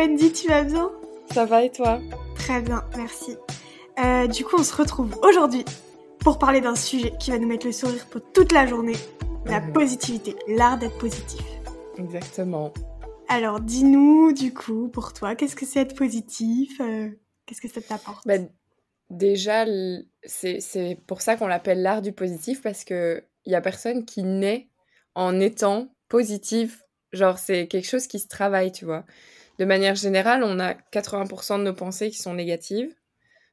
Wendy, tu vas bien? Ça va et toi? Très bien, merci. Euh, du coup, on se retrouve aujourd'hui pour parler d'un sujet qui va nous mettre le sourire pour toute la journée, la Mhm. positivité, l'art d'être positif. Exactement. Alors, dis-nous, du coup, pour toi, qu'est-ce que c'est être positif? Euh, Qu'est-ce que ça t'apporte? Bah, déjà, c'est pour ça qu'on l'appelle l'art du positif parce que il y a personne qui naît en étant positif. Genre, c'est quelque chose qui se travaille, tu vois. De manière générale, on a 80% de nos pensées qui sont négatives.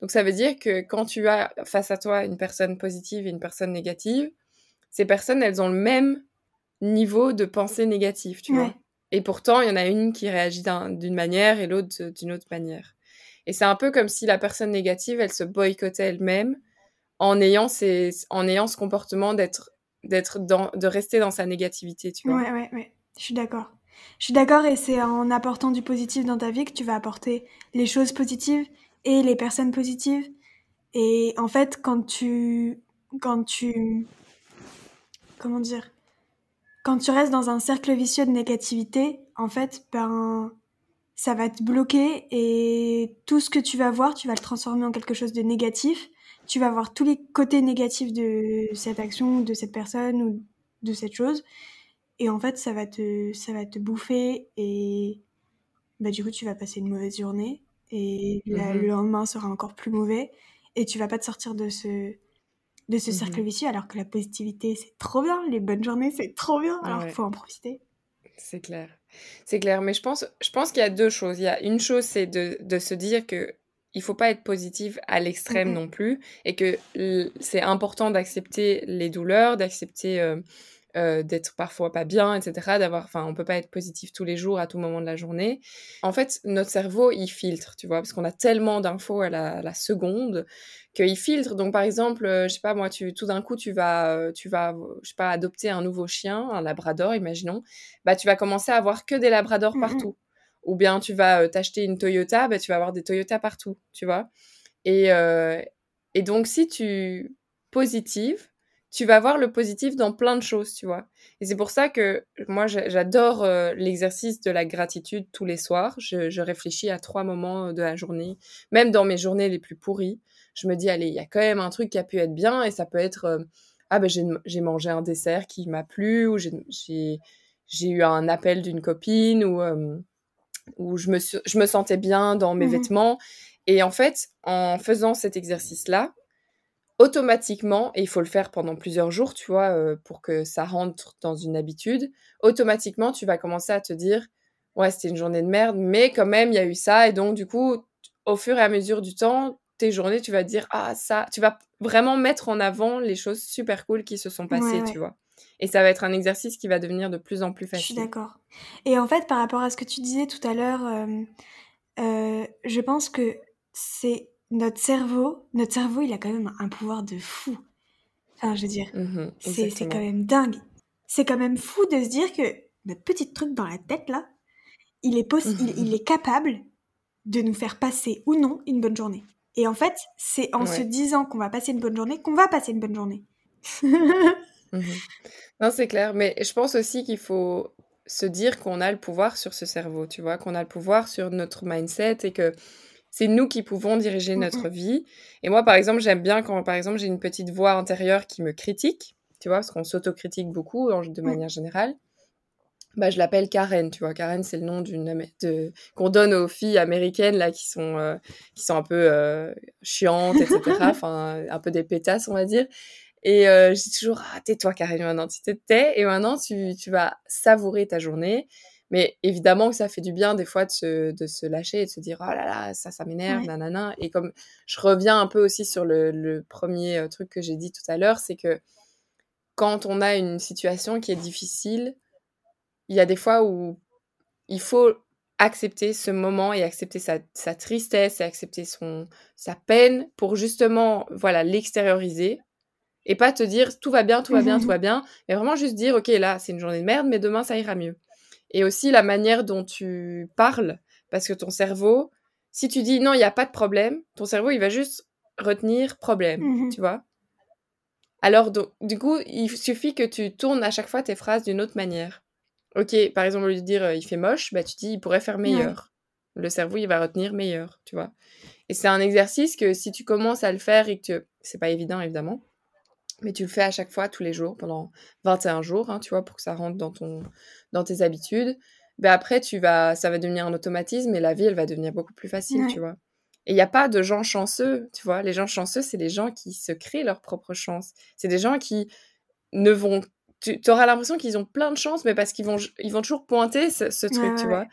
Donc, ça veut dire que quand tu as face à toi une personne positive et une personne négative, ces personnes, elles ont le même niveau de pensée négative, tu vois. Et pourtant, il y en a une qui réagit d'un- d'une manière et l'autre d'une autre manière. Et c'est un peu comme si la personne négative, elle se boycottait elle-même en ayant, ces, en ayant ce comportement d'être, d'être dans, de rester dans sa négativité, tu vois. Ouais, ouais, ouais. Je suis d'accord. Je suis d'accord et c'est en apportant du positif dans ta vie que tu vas apporter les choses positives et les personnes positives. Et en fait, quand tu, quand tu, comment dire, quand tu restes dans un cercle vicieux de négativité, en fait, ben, ça va te bloquer et tout ce que tu vas voir, tu vas le transformer en quelque chose de négatif. Tu vas voir tous les côtés négatifs de cette action, de cette personne ou de cette chose. Et en fait, ça va te, ça va te bouffer et bah, du coup, tu vas passer une mauvaise journée et la- Mhm. le lendemain sera encore plus mauvais et tu vas pas te sortir de ce, de ce Mhm. cercle vicieux alors que la positivité, c'est trop bien, les bonnes journées, c'est trop bien, alors Ouais. il faut en profiter. C'est clair. C'est clair. Mais je pense, je pense qu'il y a deux choses. Il y a une chose, c'est de, de se dire que il faut pas être positif à l'extrême Mhm. non plus et que c'est important d'accepter les douleurs, d'accepter euh, euh, d'être parfois pas bien, etc. D'avoir, enfin, on peut pas être positif tous les jours à tout moment de la journée. En fait, notre cerveau, il filtre, tu vois, parce qu'on a tellement d'infos à la, à la seconde qu'il filtre. Donc, par exemple, euh, je sais pas, moi, tu, tout d'un coup, tu vas, euh, tu vas, je sais pas, adopter un nouveau chien, un labrador, imaginons. Bah, tu vas commencer à avoir que des labradors Mhm. partout. Ou bien tu vas euh, t'acheter une Toyota, bah, tu vas avoir des Toyota partout, tu vois. Et, et donc, si tu positives, tu vas voir le positif dans plein de choses, tu vois. Et c'est pour ça que moi, j'a- j'adore euh, l'exercice de la gratitude tous les soirs. Je, je réfléchis à trois moments de la journée, même dans mes journées les plus pourries. Je me dis, allez, il y a quand même un truc qui a pu être bien, et ça peut être, euh, ah ben j'ai mangé un dessert qui m'a plu, ou j'ai- eu un appel d'une copine, ou, euh, ou je, me je me sentais bien dans mes Mhm. vêtements. Et en fait, en faisant cet exercice-là, automatiquement, et il faut le faire pendant plusieurs jours, tu vois, euh, pour que ça rentre dans une habitude, automatiquement, tu vas commencer à te dire, ouais, c'était une journée de merde, mais quand même, il y a eu ça, et donc, du coup, au fur et à mesure du temps, tes journées, tu vas dire, ah, ça, tu vas vraiment mettre en avant les choses super cool qui se sont passées, Ouais, ouais. tu vois. Et ça va être un exercice qui va devenir de plus en plus Je suis facile. d'accord. Et en fait, par rapport à ce que tu disais tout à l'heure, euh, euh, je pense que c'est notre cerveau. Notre cerveau, il a quand même un pouvoir de fou. Enfin, je veux dire, Mhm, c'est quand même dingue. C'est quand même fou de se dire que notre petit truc dans la tête, là, il est, possi- il, il est capable de nous faire passer ou non une bonne journée. Et en fait, c'est en se disant qu'on va passer une bonne journée qu'on va passer une bonne journée. Mhm. Non, c'est clair, mais je pense aussi qu'il faut se dire qu'on a le pouvoir sur ce cerveau, tu vois, qu'on a le pouvoir sur notre mindset et que c'est nous qui pouvons diriger Mm, notre mm. vie. Et moi, par exemple, j'aime bien quand, par exemple, j'ai une petite voix intérieure qui me critique, tu vois, parce qu'on s'autocritique beaucoup en- de manière générale. Bah, je l'appelle Karen, tu vois. Karen, c'est le nom d'une Amé- de qu'on donne aux filles américaines là qui sont euh, qui sont un peu euh, chiantes, etc. Enfin, un peu des pétasses, on va dire. Et euh, je dis toujours, ah, tais-toi, Karen, maintenant, tu te tais, et maintenant, tu, tu vas savourer ta journée. Mais évidemment que ça fait du bien, des fois, de se, de se lâcher et de se dire, oh là là, ça, ça m'énerve, Ouais. nanana. Et comme je reviens un peu aussi sur le, le premier euh, truc que j'ai dit tout à l'heure, c'est que quand on a une situation qui est difficile, il y a des fois où il faut accepter ce moment et accepter sa, sa tristesse et accepter son, sa peine pour justement, voilà, l'extérioriser et pas te dire tout va bien, tout va bien, tout va bien, mais vraiment juste dire ok là c'est une journée de merde, mais demain ça ira mieux. Et aussi la manière dont tu parles, parce que ton cerveau, si tu dis non il n'y a pas de problème, ton cerveau il va juste retenir problème, Mhm. tu vois. Alors donc, du coup il suffit que tu tournes à chaque fois tes phrases d'une autre manière. Ok, par exemple au lieu de dire euh, il fait moche, bah tu dis il pourrait faire meilleur. le cerveau, il va retenir meilleur, tu vois. Et c'est un exercice que si tu commences à le faire et que c'est pas évident, évidemment, mais tu le fais à chaque fois, tous les jours, pendant 21 jours, hein, tu vois, pour que ça rentre dans, ton, dans tes habitudes, ben après, tu vas, ça va devenir un automatisme et la vie, elle va devenir beaucoup plus facile, tu vois. Et il n'y a pas de gens chanceux, tu vois. Les gens chanceux, c'est les gens qui se créent leur propre chance. C'est des gens qui ne vont... Tu auras l'impression qu'ils ont plein de chance, mais parce qu'ils vont, ils vont toujours pointer ce, truc, tu vois.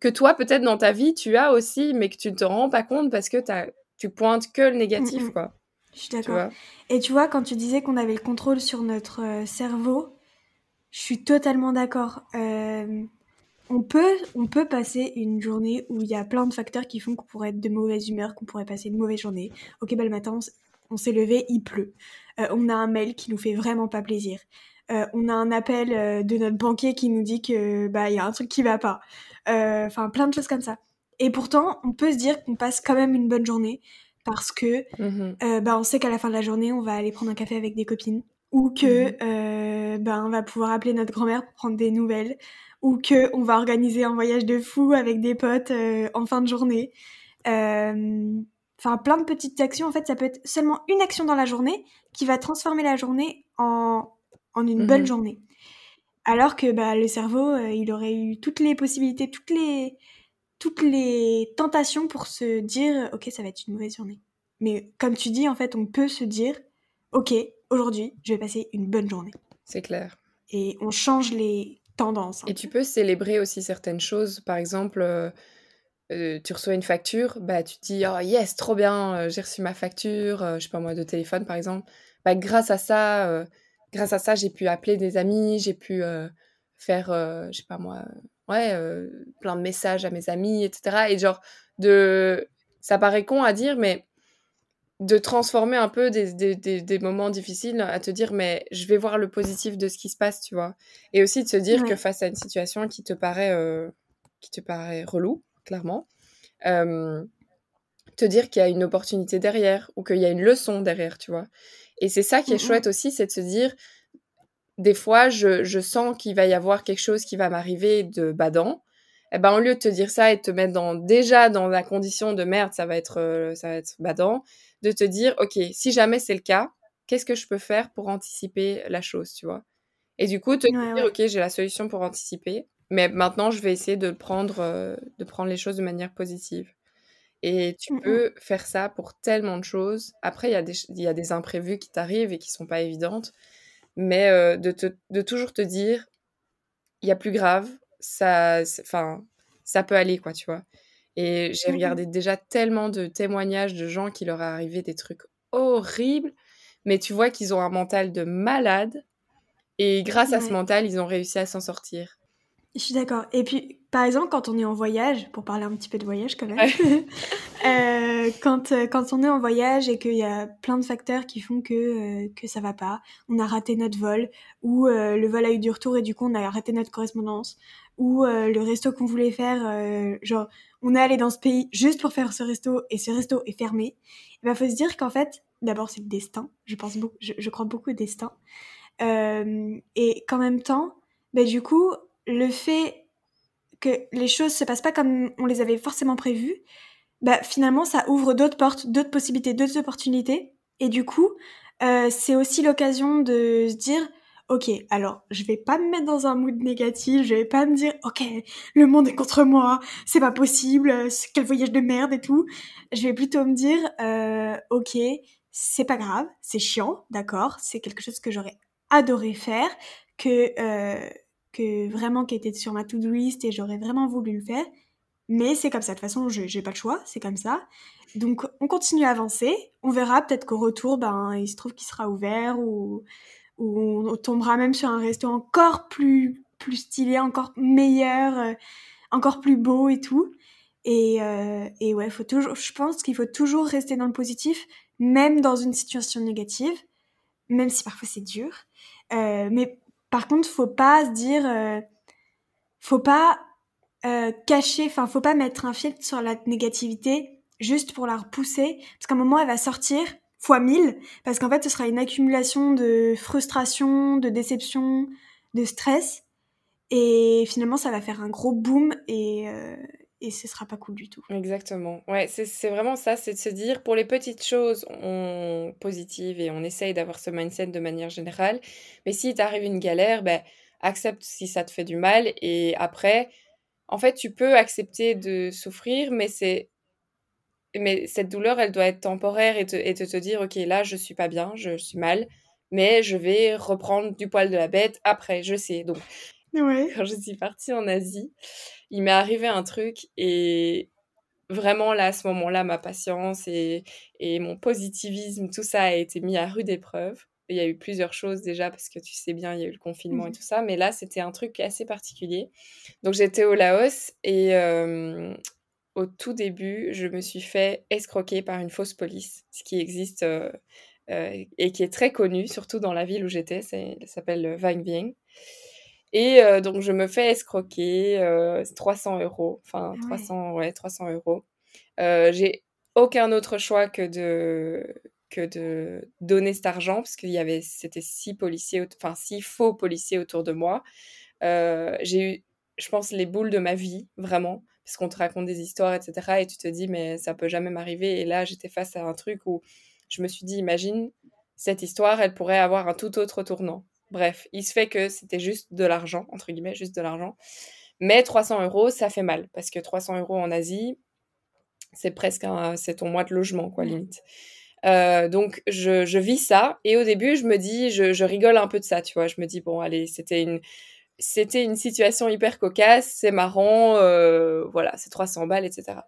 Que toi, peut-être dans ta vie, tu as aussi, mais que tu ne te rends pas compte parce que as, tu pointes que le négatif, quoi. Je suis d'accord. Et tu vois, quand tu disais qu'on avait le contrôle sur notre euh, cerveau, je suis totalement d'accord. Euh, on peut, on peut passer une journée où il y a plein de facteurs qui font qu'on pourrait être de mauvaise humeur, qu'on pourrait passer une mauvaise journée. Ok, bah le matin, on s'est levé, il pleut. Euh, on a un mail qui nous fait vraiment pas plaisir. Euh, on a un appel de notre banquier qui nous dit que bah il y a un truc qui va pas. Enfin, plein de choses comme ça. Et pourtant, on peut se dire qu'on passe quand même une bonne journée parce que mmh bah on sait qu'à la fin de la journée, on va aller prendre un café avec des copines ou que mmh bah, on va pouvoir appeler notre grand-mère pour prendre des nouvelles ou que on va organiser un voyage de fou avec des potes euh, en fin de journée. Euh, enfin, plein de petites actions. En fait, ça peut être seulement une action dans la journée qui va transformer la journée en, en une bonne mhm. journée. Alors que bah, le cerveau, euh, il aurait eu toutes les possibilités, toutes les, toutes les tentations pour se dire, ok, ça va être une mauvaise journée. Mais comme tu dis, en fait, on peut se dire, ok, aujourd'hui, je vais passer une bonne journée. C'est clair. Et on change les, tendance. Hein. Et tu peux célébrer aussi certaines choses. Par exemple, euh, euh, tu reçois une facture, bah, tu te dis oh, yes, trop bien, euh, j'ai reçu ma facture, je sais pas moi, de téléphone par exemple. Bah, grâce à ça, grâce à ça, j'ai pu appeler des amis, j'ai pu faire, je sais pas moi, ouais, plein de messages à mes amis, etc. Et genre, de... ça paraît con à dire, mais de transformer un peu des, des, des, moments difficiles à te dire mais je vais voir le positif de ce qui se passe tu vois. Et aussi de se dire que face à une situation qui te paraît euh, qui te paraît relou clairement euh, te dire qu'il y a une opportunité derrière ou qu'il y a une leçon derrière tu vois. Et c'est ça qui est chouette aussi c'est de se dire des fois je, je sens qu'il va y avoir quelque chose qui va m'arriver de badant. Eh ben, au lieu de te dire ça et de te mettre dans, déjà dans la condition de merde, ça va être, euh, ça va être badant, de te dire, OK, si jamais c'est le cas, qu'est-ce que je peux faire pour anticiper la chose, tu vois? Et du coup, te dire, OK, j'ai la solution pour anticiper, mais maintenant, je vais essayer de prendre, euh, de prendre les choses de manière positive. Et tu mmh, mmh. peux faire ça pour tellement de choses. Après, il y, a des, y a des imprévus qui t'arrivent et qui sont pas évidentes. Mais euh, de, te, de toujours te dire, il y a plus grave, ça, enfin, ça peut aller, quoi, tu vois? Et j'ai mmh regardé déjà tellement de témoignages de gens qui leur est arrivé des trucs horribles, mais tu vois qu'ils ont un mental de malade. Et grâce à ce mental, ils ont réussi à s'en sortir. Je suis d'accord. Et puis, par exemple, quand on est en voyage, pour parler un petit peu de voyage quand même, euh, quand, euh, quand on est en voyage et qu'il y a plein de facteurs qui font que, euh, que ça va pas, on a raté notre vol, ou le vol a eu du retour et du coup on a raté notre correspondance, ou le resto qu'on voulait faire, genre on est allé dans ce pays juste pour faire ce resto et ce resto est fermé, il va faut se dire qu'en fait, d'abord c'est le destin, je pense beaucoup, je, crois beaucoup au destin, et qu'en même temps, bah, du coup, le fait que les choses se passent pas comme on les avait forcément prévues, bah finalement ça ouvre d'autres portes, d'autres possibilités, d'autres opportunités. Et du coup, euh, c'est aussi l'occasion de se dire, ok, alors je vais pas me mettre dans un mood négatif, je vais pas me dire, ok, le monde est contre moi, c'est pas possible, quel voyage de merde et tout. Je vais plutôt me dire, euh, ok, c'est pas grave, c'est chiant, d'accord, c'est quelque chose que j'aurais adoré faire, que euh, que vraiment qui était sur ma to-do list et j'aurais vraiment voulu le faire. Mais c'est comme ça, de toute façon, j'ai pas le choix, c'est comme ça. Donc on continue à avancer, on verra, peut-être qu'au retour, ben, il se trouve qu'il sera ouvert ou, ou on tombera même sur un resto encore plus, plus stylé, encore meilleur, euh, encore plus beau et tout. Et, euh, et ouais, faut toujours, je pense qu'il faut toujours rester dans le positif, même dans une situation négative, même si parfois c'est dur. Euh, mais par contre, faut pas se dire, euh, faut pas euh, cacher, enfin, faut pas mettre un filtre sur la négativité juste pour la repousser, parce qu'à un moment, elle va sortir fois mille, parce qu'en fait, ce sera une accumulation de frustration, de déception, de stress, et finalement, ça va faire un gros boom, et, euh, et ce sera pas cool du tout. Exactement. Ouais, c'est vraiment ça, c'est de se dire pour les petites choses on positives et on essaye d'avoir ce mindset de manière générale, mais si t'arrive une galère, ben accepte si ça te fait du mal et après, en fait, tu peux accepter de souffrir, mais c'est mais cette douleur, elle doit être temporaire et te, et te, te dire, ok, là, je suis pas bien, je suis mal, mais je vais reprendre du poil de la bête après, je sais. Donc, quand je suis partie en Asie, il m'est arrivé un truc et vraiment là, à ce moment-là, ma patience et, et mon positivisme, tout ça a été mis à rude épreuve. Il y a eu plusieurs choses déjà parce que tu sais bien, il y a eu le confinement et mmh tout ça, mais là, c'était un truc assez particulier. Donc, j'étais au Laos et euh, au tout début, je me suis fait escroquer par une fausse police, ce qui existe euh, euh, et qui est très connu, surtout dans la ville où j'étais, ça s'appelle Vang Vieng. Et euh, donc, je me fais escroquer 300 euros, enfin 300, ouais, 300 euros. J'ai aucun autre choix que de que de donner cet argent parce qu'il y avait c'était six policiers enfin six faux policiers autour de moi j'ai eu je pense les boules de ma vie vraiment parce qu'on te raconte des histoires, etc. Et tu te dis, mais ça peut jamais m'arriver. Et là, j'étais face à un truc où je me suis dit, imagine, cette histoire, elle pourrait avoir un tout autre tournant. Bref, il se fait que c'était juste de l'argent, entre guillemets, juste de l'argent. Mais 300 euros, ça fait mal, parce que 300 euros en Asie, c'est presque un, c'est ton mois de logement, quoi, limite. Euh, donc je, je, vis ça et au début je me dis je, je, rigole un peu de ça tu vois je me dis bon allez c'était une c'était une situation hyper cocasse, c'est marrant, euh, voilà, c'est 300 balles, etc.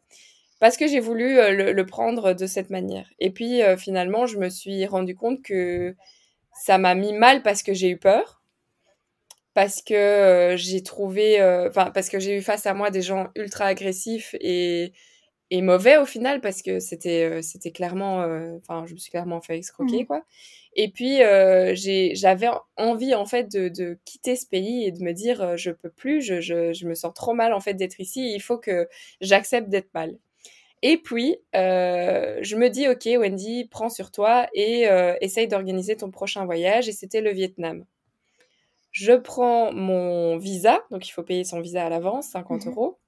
Parce que j'ai voulu euh, le, prendre de cette manière. Et puis euh, finalement, je me suis rendu compte que ça m'a mis mal parce que j'ai eu peur, parce que j'ai trouvé, enfin, parce que j'ai eu face à moi des gens ultra agressifs et, et mauvais au final, parce que c'était, c'était clairement, enfin, je me suis clairement fait escroquer, mmh. quoi. Et puis, euh, j'avais envie, en fait, de, de, quitter ce pays et de me dire, euh, je peux plus, je, je, je, me sens trop mal, en fait, d'être ici, il faut que j'accepte d'être mal. Et puis, euh, je me dis, OK, Wendy, prends sur toi et euh, essaye d'organiser ton prochain voyage. Et c'était le Vietnam. Je prends mon visa, donc il faut payer son visa à l'avance, 50 mmh euros.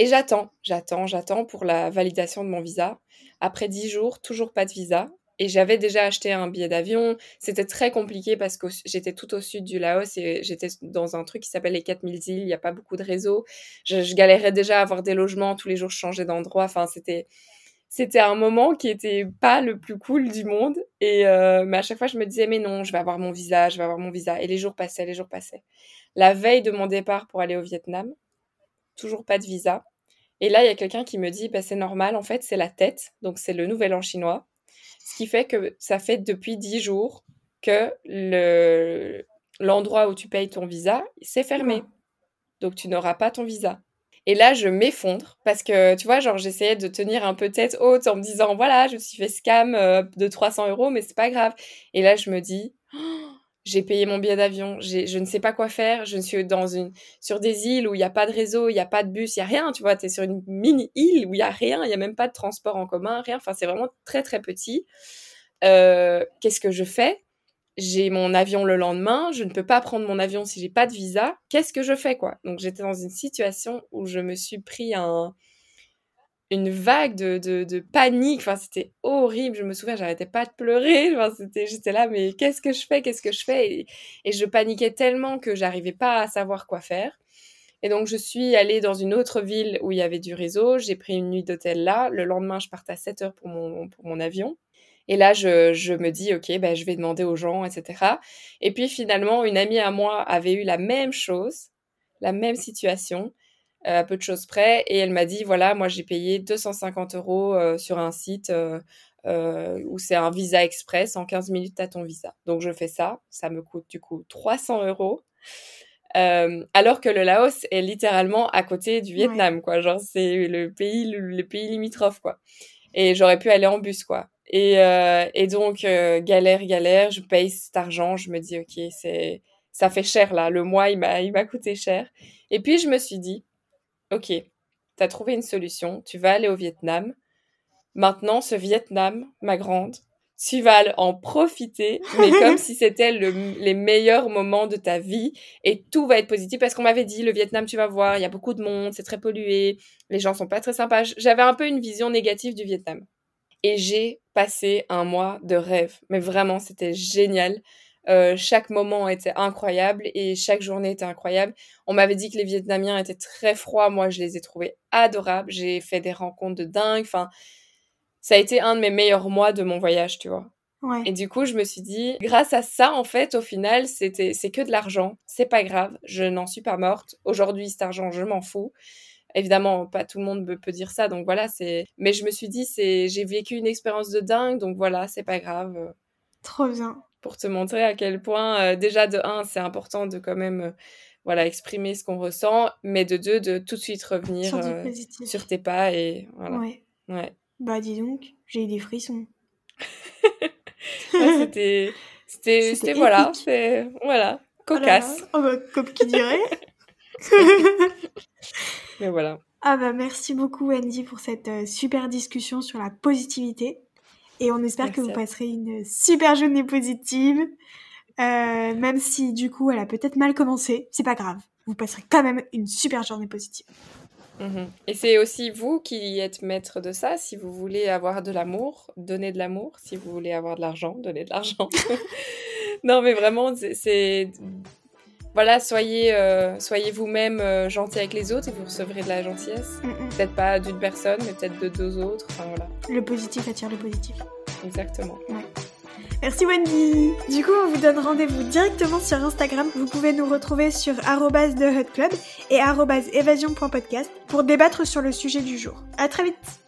Et j'attends, j'attends, j'attends pour la validation de mon visa. Après 10 jours, toujours pas de visa. Et j'avais déjà acheté un billet d'avion. C'était très compliqué parce que j'étais tout au sud du Laos et j'étais dans un truc qui s'appelle les 4000 îles. Il n'y a pas beaucoup de réseaux. Je, galérais déjà à avoir des logements. Tous les jours, je changeais d'endroit. Enfin, c'était c'était un moment qui était pas le plus cool du monde. Et euh, mais à chaque fois, je me disais mais non, je vais avoir mon visa, je vais avoir mon visa. Et les jours passaient, les jours passaient. La veille de mon départ pour aller au Vietnam, toujours pas de visa. Et là, il y a quelqu'un qui me dit bah, c'est normal. En fait, c'est la tête. Donc c'est le Nouvel An chinois. Ce qui fait que ça fait depuis 10 jours que le, l'endroit où tu payes ton visa, c'est fermé. Donc tu n'auras pas ton visa. Et là, je m'effondre parce que, tu vois, genre, j'essayais de tenir un peu tête haute en me disant, voilà, je me suis fait scam euh, de 300 euros, mais c'est pas grave. Et là, je me dis, oh, j'ai payé mon billet d'avion, je ne sais pas quoi faire, je suis dans une, sur des îles où il n'y a pas de réseau, il n'y a pas de bus, il n'y a rien, tu vois, tu es sur une mini-île où il n'y a rien, il n'y a même pas de transport en commun, rien, enfin c'est vraiment très très petit. Euh, qu'est-ce que je fais? J'ai mon avion le lendemain, je ne peux pas prendre mon avion si j'ai pas de visa, qu'est-ce que je fais quoi? Donc j'étais dans une situation où je me suis pris un une vague de, de, panique. Enfin, c'était horrible. Je me souviens, j'arrêtais pas de pleurer. Enfin, c'était, j'étais là, mais qu'est-ce que je fais? Qu'est-ce que je fais? Et, et, je paniquais tellement que j'arrivais pas à savoir quoi faire. Et donc, je suis allée dans une autre ville où il y avait du réseau. J'ai pris une nuit d'hôtel là. Le lendemain, je partais à 7 heures pour mon, pour mon avion. Et là, je, je me dis, OK, ben, je vais demander aux gens, etc. Et puis, finalement, une amie à moi avait eu la même chose, la même situation à peu de choses près. Et elle m'a dit, voilà, moi j'ai payé 250 euros euh, sur un site euh, euh, où c'est un visa express. En 15 minutes, à ton visa. Donc je fais ça. Ça me coûte du coup 300 euros. alors que le Laos est littéralement à côté du Vietnam, quoi. Genre, c'est le pays, le, pays limitrophe, quoi. Et j'aurais pu aller en bus, quoi. Et, et donc, galère, galère, je paye cet argent. Je me dis, OK, c'est, ça fait cher, là. Le mois, il m'a, il m'a coûté cher. Et puis, je me suis dit, Ok, tu as trouvé une solution, tu vas aller au Vietnam. Maintenant, ce Vietnam, ma grande, tu vas en profiter, mais comme si c'était le, les meilleurs moments de ta vie et tout va être positif parce qu'on m'avait dit le Vietnam, tu vas voir, il y a beaucoup de monde, c'est très pollué, les gens sont pas très sympas. J'avais un peu une vision négative du Vietnam. Et j'ai passé un mois de rêve, mais vraiment, c'était génial. Euh, chaque moment était incroyable et chaque journée était incroyable. On m'avait dit que les Vietnamiens étaient très froids. Moi, je les ai trouvés adorables. J'ai fait des rencontres de dingue. Enfin, ça a été un de mes meilleurs mois de mon voyage, tu vois. Et du coup, je me suis dit, grâce à ça, en fait, au final, c'était, c'est que de l'argent. C'est pas grave. Je n'en suis pas morte. Aujourd'hui, cet argent, je m'en fous. Évidemment, pas tout le monde peut dire ça. Donc voilà, c'est, mais je me suis dit, c'est, j'ai vécu une expérience de dingue. Donc voilà, c'est pas grave. Trop bien. Pour te montrer à quel point, euh, déjà, de un, c'est important de quand même, euh, voilà, exprimer ce qu'on ressent. Mais de deux, de tout de suite revenir sur, euh, sur tes pas et voilà. Ouais. Ouais. Bah dis donc, j'ai eu des frissons. c'était, c'était, c'était voilà, c'est voilà, cocasse. Oh, bah, comme qui dirait. Mais voilà. Ah bah merci beaucoup Andy pour cette super discussion sur la positivité. Et on espère que vous passerez une super journée positive. Euh, même si du coup elle a peut-être mal commencé, c'est pas grave. Vous passerez quand même une super journée positive. Mhm. Et c'est aussi vous qui êtes maître de ça. Si vous voulez avoir de l'amour, donnez de l'amour. Si vous voulez avoir de l'argent, donnez de l'argent. non, mais vraiment, c'est. Voilà, soyez, euh, soyez vous-même euh, gentil avec les autres et vous recevrez de la gentillesse. Peut-être pas d'une personne, mais peut-être de deux autres. Enfin, voilà. Le positif attire le positif. Exactement. Merci Wendy Du coup, on vous donne rendez-vous directement sur Instagram. Vous pouvez nous retrouver sur club et évasion.podcast pour débattre sur le sujet du jour. À très vite